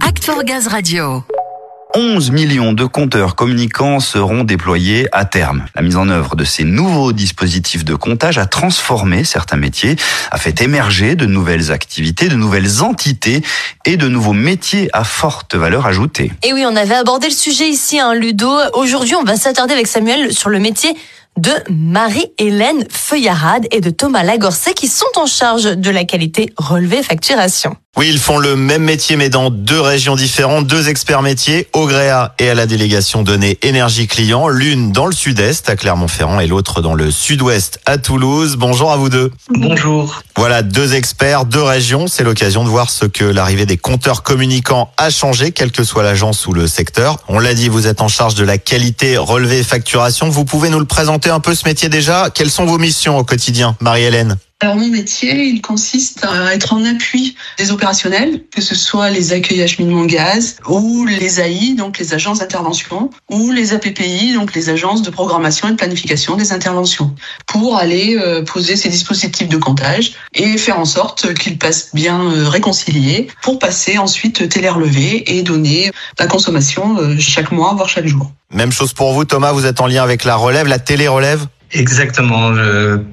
Act for Gaz Radio. 11 millions de compteurs communicants seront déployés à terme. La mise en œuvre de ces nouveaux dispositifs de comptage a transformé certains métiers, a fait émerger de nouvelles activités, de nouvelles entités et de nouveaux métiers à forte valeur ajoutée. Et oui, on avait abordé le sujet ici, hein, Ludo. Aujourd'hui, on va s'attarder avec Samuel sur le métier de Marie-Hélène Feuillarade et de Thomas Lagorcet qui sont en charge de la qualité relevée facturation. Oui, ils font le même métier mais dans deux régions différentes, deux experts métiers, au Gréa et à la délégation donnée énergie client, l'une dans le sud-est à Clermont-Ferrand et l'autre dans le sud-ouest à Toulouse. Bonjour à vous deux. Bonjour. Voilà, deux experts, deux régions, c'est l'occasion de voir ce que l'arrivée des compteurs communicants a changé, quelle que soit l'agence ou le secteur. On l'a dit, vous êtes en charge de la qualité relevée facturation. Vous pouvez nous le présenter un peu ce métier déjà. Quelles sont vos missions au quotidien, Marie-Hélène? Alors mon métier, il consiste à être en appui des opérationnels, que ce soit les accueils acheminement gaz ou les AI, donc les agences d'intervention, ou les APPI, donc les agences de programmation et de planification des interventions, pour aller euh, poser ces dispositifs de comptage et faire en sorte qu'ils passent bien euh, réconciliés pour passer ensuite télé-relevé et donner la consommation euh, chaque mois, voire chaque jour. Même chose pour vous, Thomas, vous êtes en lien avec la relève, la télé-relève Exactement.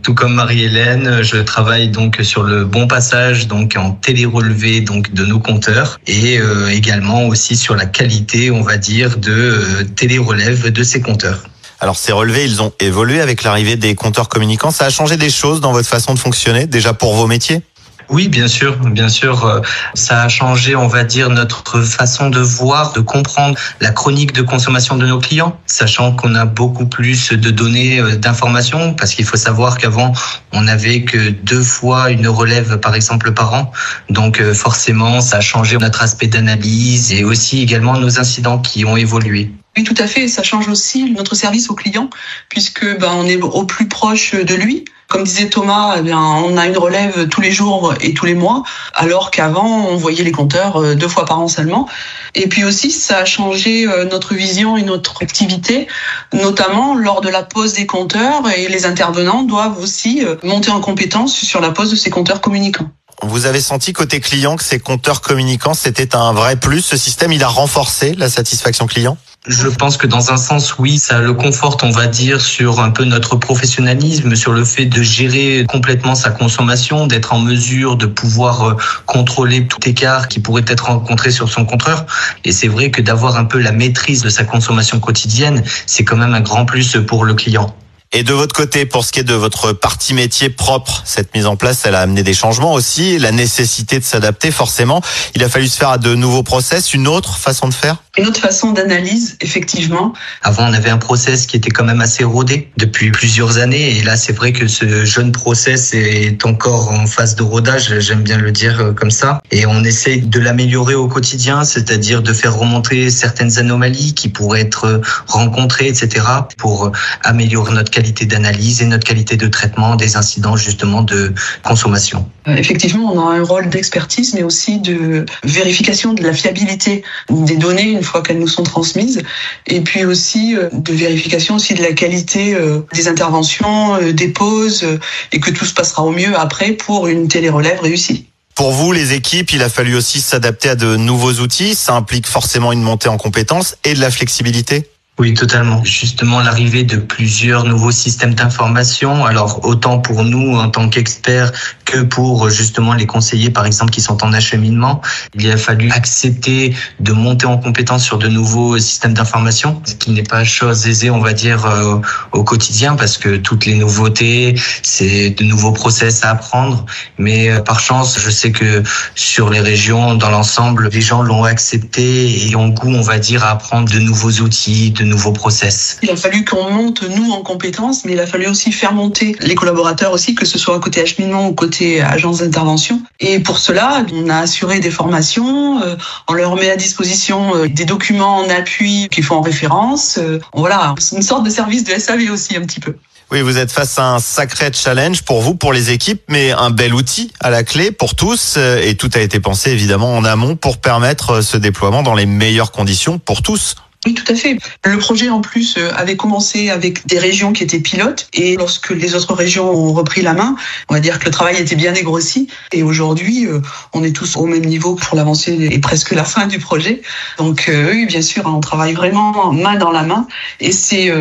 tout comme Marie-Hélène, je travaille donc sur le bon passage, donc en télé-relevé donc de nos compteurs, et euh, également aussi sur la qualité, on va dire, de euh, télé-relève de ces compteurs. Alors ces relevés, ils ont évolué avec l'arrivée des compteurs communicants. Ça a changé des choses dans votre façon de fonctionner, déjà pour vos métiers? Oui, bien sûr, bien sûr. Euh, ça a changé, on va dire, notre façon de voir, de comprendre la chronique de consommation de nos clients, sachant qu'on a beaucoup plus de données, euh, d'informations, parce qu'il faut savoir qu'avant, on n'avait que deux fois une relève, par exemple, par an. Donc, euh, forcément, ça a changé notre aspect d'analyse et aussi également nos incidents qui ont évolué. Oui, tout à fait. Ça change aussi notre service au client, puisque ben, on est au plus proche de lui. Comme disait Thomas, eh bien, on a une relève tous les jours et tous les mois, alors qu'avant, on voyait les compteurs euh, deux fois par an seulement. Et puis aussi, ça a changé euh, notre vision et notre activité, notamment lors de la pose des compteurs, et les intervenants doivent aussi euh, monter en compétence sur la pose de ces compteurs communicants. Vous avez senti côté client que ces compteurs communicants, c'était un vrai plus? Ce système, il a renforcé la satisfaction client? Je pense que dans un sens, oui, ça le conforte, on va dire, sur un peu notre professionnalisme, sur le fait de gérer complètement sa consommation, d'être en mesure de pouvoir euh, contrôler tout écart qui pourrait être rencontré sur son compteur. Et c'est vrai que d'avoir un peu la maîtrise de sa consommation quotidienne, c'est quand même un grand plus pour le client. Et de votre côté, pour ce qui est de votre partie métier propre, cette mise en place, elle a amené des changements aussi, la nécessité de s'adapter forcément. Il a fallu se faire à de nouveaux process, une autre façon de faire? Une autre façon d'analyse, effectivement. Avant, on avait un process qui était quand même assez rodé depuis plusieurs années. Et là, c'est vrai que ce jeune process est encore en phase de rodage, j'aime bien le dire euh, comme ça. Et on essaye de l'améliorer au quotidien, c'est-à-dire de faire remonter certaines anomalies qui pourraient être rencontrées, etc., pour améliorer notre qualité qualité d'analyse et notre qualité de traitement des incidents justement de consommation. Euh, effectivement, on a un rôle d'expertise, mais aussi de vérification de la fiabilité des données une fois qu'elles nous sont transmises, et puis aussi euh, de vérification aussi de la qualité euh, des interventions, des pauses, et que tout se passera au mieux après pour une télé-relève réussie. Pour vous, les équipes, il a fallu aussi s'adapter à de nouveaux outils. Ça implique forcément une montée en compétences et de la flexibilité oui, totalement. Justement, l'arrivée de plusieurs nouveaux systèmes d'information, alors autant pour nous en tant qu'experts que pour justement les conseillers, par exemple, qui sont en acheminement, il a fallu accepter de monter en compétence sur de nouveaux systèmes d'information, ce qui n'est pas chose aisée, on va dire, euh, au quotidien, parce que toutes les nouveautés, c'est de nouveaux process à apprendre. Mais euh, par chance, je sais que sur les régions, dans l'ensemble, les gens l'ont accepté et ont goût, on va dire, à apprendre de nouveaux outils, nouveaux process. Il a fallu qu'on monte nous en compétences, mais il a fallu aussi faire monter les collaborateurs aussi, que ce soit côté acheminement ou côté agence d'intervention. Et pour cela, on a assuré des formations, euh, on leur met à disposition euh, des documents en appui qui font référence. Euh, voilà, c'est une sorte de service de SAV aussi un petit peu. Oui, vous êtes face à un sacré challenge pour vous, pour les équipes, mais un bel outil à la clé pour tous. Et tout a été pensé évidemment en amont pour permettre ce déploiement dans les meilleures conditions pour tous. Oui, tout à fait. Le projet, en plus, euh, avait commencé avec des régions qui étaient pilotes. Et lorsque les autres régions ont repris la main, on va dire que le travail était bien dégrossi. Et aujourd'hui, euh, on est tous au même niveau pour l'avancée et presque la fin du projet. Donc, euh, oui, bien sûr, on travaille vraiment main dans la main. Et c'est,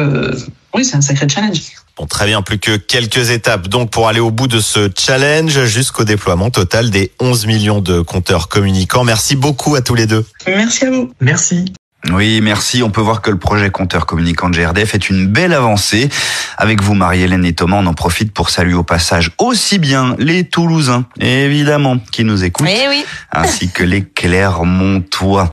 oui, c'est un sacré challenge. Bon, très bien, plus que quelques étapes donc pour aller au bout de ce challenge jusqu'au déploiement total des 11 millions de compteurs communicants. Merci beaucoup à tous les deux. Merci à vous. Merci. Oui, merci. On peut voir que le projet compteur communicant de GRDF est une belle avancée. Avec vous, Marie-Hélène et Thomas, on en profite pour saluer au passage aussi bien les Toulousains, évidemment, qui nous écoutent, Eh oui. ainsi que les Clermontois.